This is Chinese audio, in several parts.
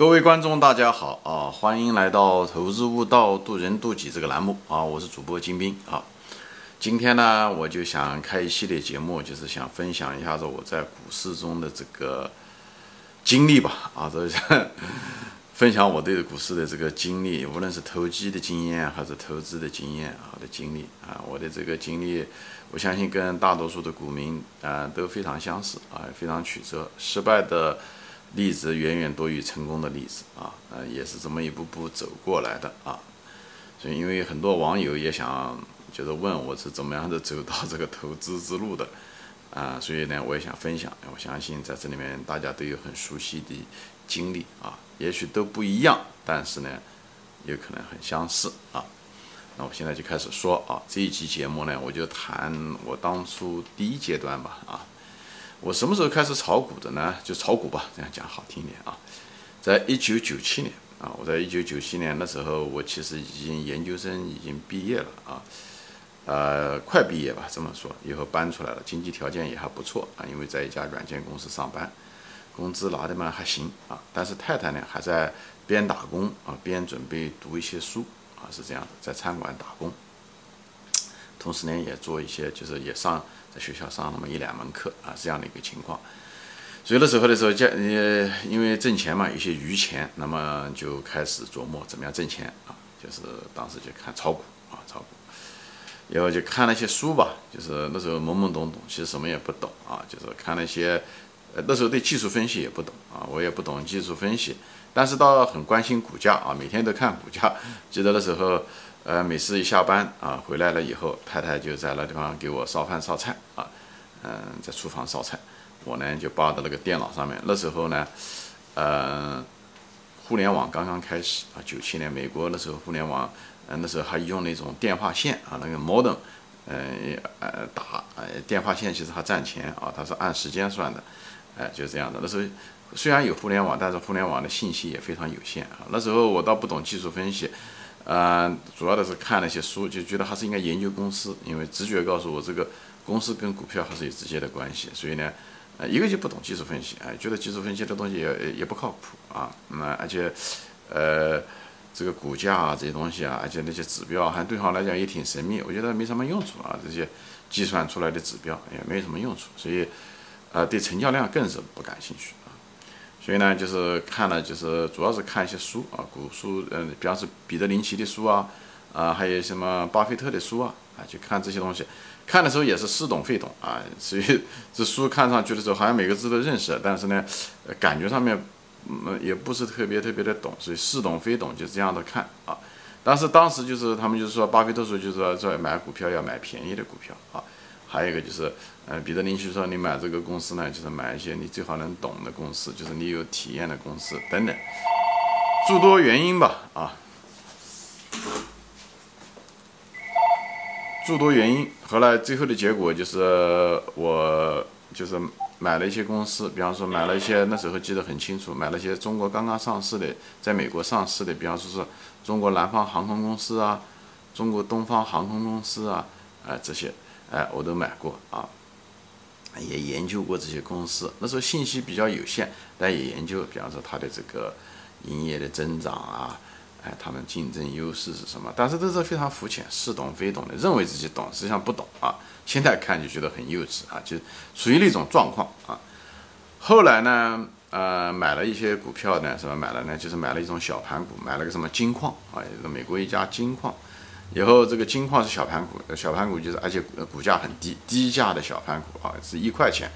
各位观众，大家好啊！欢迎来到《投资悟道，渡人渡己》这个栏目啊！我是主播金兵啊。今天呢，我就想开一系列节目，就是想分享一下子我在股市中的这个经历吧啊！这 分享我对股市的这个经历，无论是投机的经验还是投资的经验啊的经历啊，我的这个经历，我相信跟大多数的股民啊都非常相似啊，非常曲折，失败的。例子远远多于成功的例子啊，呃，也是这么一步步走过来的啊。所以，因为很多网友也想就是问我是怎么样的走到这个投资之路的啊，所以呢，我也想分享。我相信在这里面大家都有很熟悉的经历啊，也许都不一样，但是呢，有可能很相似啊。那我现在就开始说啊，这一期节目呢，我就谈我当初第一阶段吧啊。我什么时候开始炒股的呢？就炒股吧，这样讲好听一点啊。在一九九七年啊，我在一九九七年的时候，我其实已经研究生已经毕业了啊，呃，快毕业吧，这么说，以后搬出来了，经济条件也还不错啊，因为在一家软件公司上班，工资拿的嘛还行啊。但是太太呢还在边打工啊边准备读一些书啊，是这样的，在餐馆打工，同时呢也做一些，就是也上。在学校上那么一两门课啊，这样的一个情况，所以那时候的时候，家呃，因为挣钱嘛，有些余钱，那么就开始琢磨怎么样挣钱啊，就是当时就看炒股啊，炒股，然后就看了些书吧，就是那时候懵懵懂懂，其实什么也不懂啊，就是看那些，呃，那时候对技术分析也不懂啊，我也不懂技术分析，但是倒很关心股价啊，每天都看股价，记得那时候。呃，每次一下班啊，回来了以后，太太就在那地方给我烧饭烧菜啊，嗯，在厨房烧菜，我呢就抱到那个电脑上面。那时候呢，呃，互联网刚刚开始啊，九七年美国那时候互联网，嗯，那时候还用那种电话线啊，那个 modem，嗯，呃，打，呃，电话线其实还赚钱啊，它是按时间算的，哎，就是这样的。那时候虽然有互联网，但是互联网的信息也非常有限啊。那时候我倒不懂技术分析。呃，主要的是看了一些书，就觉得还是应该研究公司，因为直觉告诉我这个公司跟股票还是有直接的关系。所以呢，呃，一个就不懂技术分析，哎，觉得技术分析的东西也也不靠谱 啊。那么而且，呃，这个股价啊这些东西啊，而且那些指标还对行来讲也挺神秘，我觉得没什么用处啊。这些计算出来的指标也没什么用处，所以，呃，对成交量更是不感兴趣。所以呢，就是看了，就是主要是看一些书啊，古书，嗯，比方说彼得林奇的书啊，啊，还有什么巴菲特的书啊，啊，就看这些东西。看的时候也是似懂非懂啊，所以这书看上去的时候，好像每个字都认识，但是呢，感觉上面，嗯，也不是特别特别的懂，所以似懂非懂就这样的看啊。但是当时就是他们就是说，巴菲特说就是说，在买股票要买便宜的股票啊。还有一个就是，呃，彼得林奇说，你买这个公司呢，就是买一些你最好能懂的公司，就是你有体验的公司等等，诸多原因吧，啊，诸多原因。后来最后的结果就是，我就是买了一些公司，比方说买了一些，那时候记得很清楚，买了一些中国刚刚上市的，在美国上市的，比方说是中国南方航空公司啊，中国东方航空公司啊，啊这些。哎，我都买过啊，也研究过这些公司。那时候信息比较有限，但也研究，比方说它的这个营业的增长啊，哎，他们竞争优势是什么？但是都是非常肤浅，似懂非懂的，认为自己懂，实际上不懂啊。现在看就觉得很幼稚啊，就属于那种状况啊。后来呢，呃，买了一些股票呢，什么买了呢？就是买了一种小盘股，买了个什么金矿啊，美国一家金矿。以后这个金矿是小盘股，小盘股就是，而且股价很低，低价的小盘股啊，是一块钱。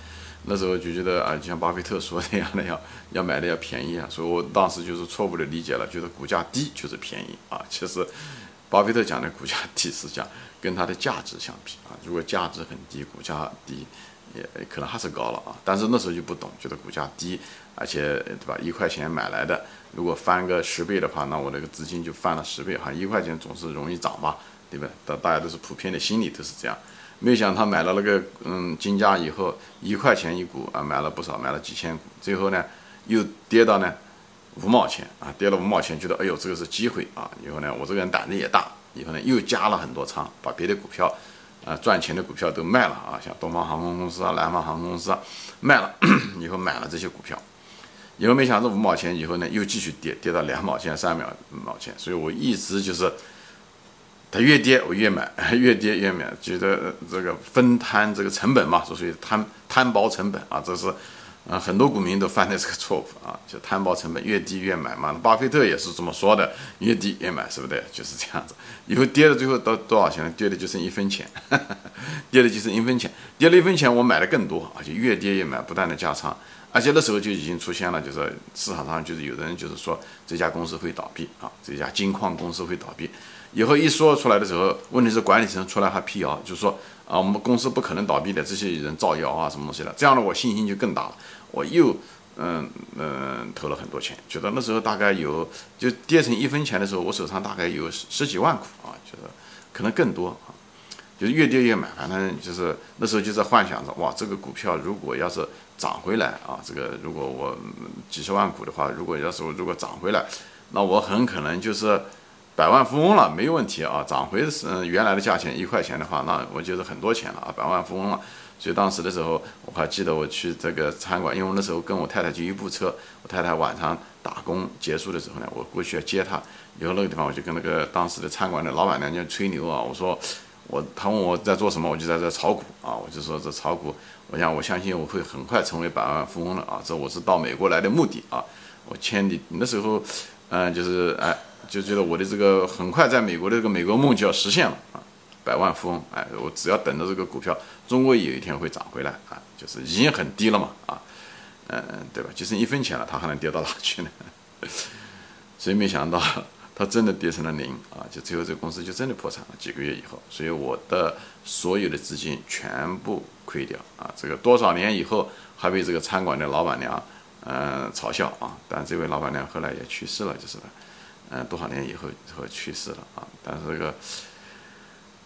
那时候就觉得啊，就像巴菲特说的样的要 要买的要便宜啊，所以我当时就是错误的理解了，觉得股价低就是便宜啊。其实，巴菲特讲的股价低是讲跟它的价值相比啊，如果价值很低，股价低也可能还是高了啊。但是那时候就不懂，觉得股价低，而且对吧，一块钱买来的。如果翻个十倍的话，那我那个资金就翻了十倍哈，一块钱总是容易涨吧，对吧？大大家都是普遍的心理都是这样。没有想他买了那个嗯金价以后，一块钱一股啊，买了不少，买了几千股，最后呢又跌到呢五毛钱啊，跌了五毛钱，觉得哎呦这个是机会啊，以后呢我这个人胆子也大，以后呢又加了很多仓，把别的股票啊赚钱的股票都卖了啊，像东方航空公司啊、南方航空公司啊卖了，以后买了这些股票。以后没想到五毛钱以后呢，又继续跌，跌到两毛钱、三毛毛钱，所以我一直就是，它越跌我越买，越跌越买，觉得这个分摊这个成本嘛，所以摊摊薄成本啊，这是。啊，很多股民都犯的这个错误啊，就摊薄成本，越低越买嘛。巴菲特也是这么说的，越低越买，是不对？就是这样子。以后跌了最后到多少钱？跌了就剩一分钱，跌了就剩一分钱，跌了一分钱我买的更多，而且越跌越买，不断的加仓。而且那时候就已经出现了，就是市场上就是有的人就是说这家公司会倒闭啊，这家金矿公司会倒闭。以后一说出来的时候，问题是管理层出来还辟谣，就是说啊，我们公司不可能倒闭的，这些人造谣啊，什么东西的。这样的我信心就更大了，我又嗯嗯投了很多钱，觉得那时候大概有就跌成一分钱的时候，我手上大概有十几万股啊，觉得可能更多啊，就是越跌越买，反正就是那时候就在幻想着，哇，这个股票如果要是涨回来啊，这个如果我几十万股的话，如果要是如果涨回来，那我很可能就是。百万富翁了，没问题啊！涨回是原来的价钱一块钱的话，那我就是很多钱了啊，百万富翁了。所以当时的时候，我还记得我去这个餐馆，因为那时候跟我太太就一部车，我太太晚上打工结束的时候呢，我过去要接她。以后那个地方，我就跟那个当时的餐馆的老板娘就吹牛啊，我说我，他问我在做什么，我就在这炒股啊，我就说这炒股，我想我相信我会很快成为百万富翁了啊，这我是到美国来的目的啊，我签的那时候，嗯，就是哎。就觉得我的这个很快在美国的这个美国梦就要实现了啊，百万富翁哎，我只要等着这个股票，终归有一天会涨回来啊，就是已经很低了嘛啊，嗯对吧？就剩一分钱了，它还能跌到哪去呢？所以没想到 它真的跌成了零啊，就最后这个公司就真的破产了。几个月以后，所以我的所有的资金全部亏掉啊，这个多少年以后还被这个餐馆的老板娘嗯嘲笑啊，但这位老板娘后来也去世了，就是了。嗯，多少年以后后去世了啊？但是这个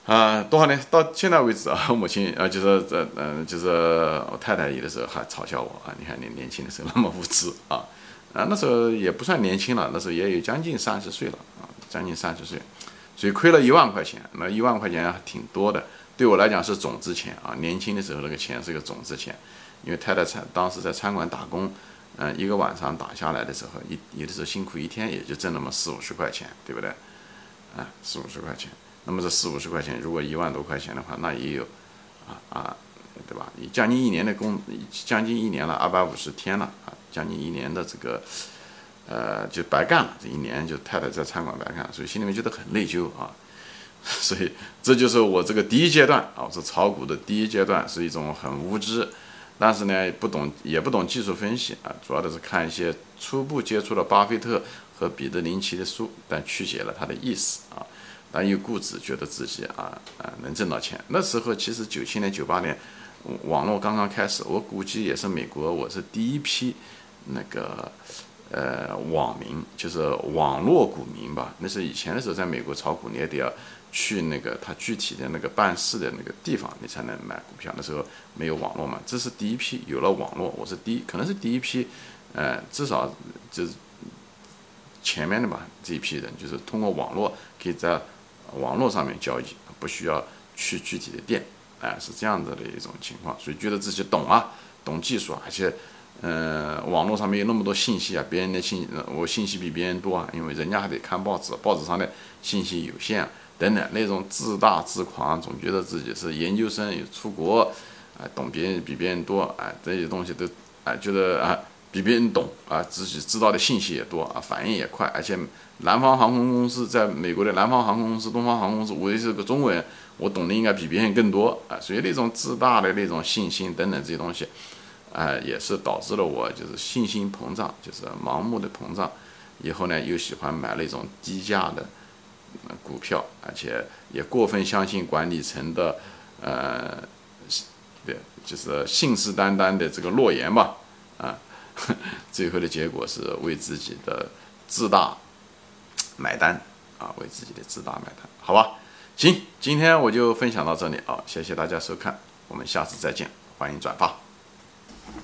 啊，多少年到现在为止啊，我母亲啊，就是这嗯，就是我太太有的时候还嘲笑我啊。你看你年轻的时候那么无知啊啊，那时候也不算年轻了，那时候也有将近三十岁了啊，将近三十岁，所以亏了一万块钱，那一万块钱还挺多的，对我来讲是种子钱啊。年轻的时候那个钱是个种子钱，因为太太餐当时在餐馆打工。嗯，一个晚上打下来的时候，一有的时候辛苦一天也就挣那么四五十块钱，对不对？啊，四五十块钱。那么这四五十块钱，如果一万多块钱的话，那也有，啊啊，对吧？你将近一年的工，将近一年了，二百五十天了啊，将近一年的这个，呃，就白干了。这一年就太太在餐馆白干，所以心里面觉得很内疚啊。所以这就是我这个第一阶段啊，我是炒股的第一阶段，是一种很无知。但是呢，不懂也不懂技术分析啊，主要的是看一些初步接触了巴菲特和彼得林奇的书，但曲解了他的意思啊，但又固执觉得自己啊啊能挣到钱。那时候其实九七年、九八年网络刚刚开始，我估计也是美国我是第一批那个呃网民，就是网络股民吧。那是以前的时候，在美国炒股你也得要。去那个他具体的那个办事的那个地方，你才能买股票。那时候没有网络嘛，这是第一批有了网络，我是第一，可能是第一批，呃，至少就是前面的吧，这一批人就是通过网络可以在网络上面交易，不需要去具体的店，哎，是这样子的一种情况，所以觉得自己懂啊，懂技术，而且，嗯，网络上面有那么多信息啊，别人的信息我信息比别人多啊，因为人家还得看报纸，报纸上的信息有限。等等，那种自大自狂，总觉得自己是研究生，有出国，啊，懂别人比别人多，啊，这些东西都，啊，觉得啊比别人懂，啊，自己知道的信息也多，啊，反应也快，而且南方航空公司在美国的南方航空公司、东方航空公司，我也是个中文，我懂得应该比别人更多，啊，所以那种自大的那种信心等等这些东西，啊，也是导致了我就是信心膨胀，就是盲目的膨胀，以后呢又喜欢买那种低价的。股票，而且也过分相信管理层的，呃，对，就是信誓旦旦的这个诺言吧，啊，最后的结果是为自己的自大买单，啊，为自己的自大买单，好吧？行，今天我就分享到这里啊，谢谢大家收看，我们下次再见，欢迎转发。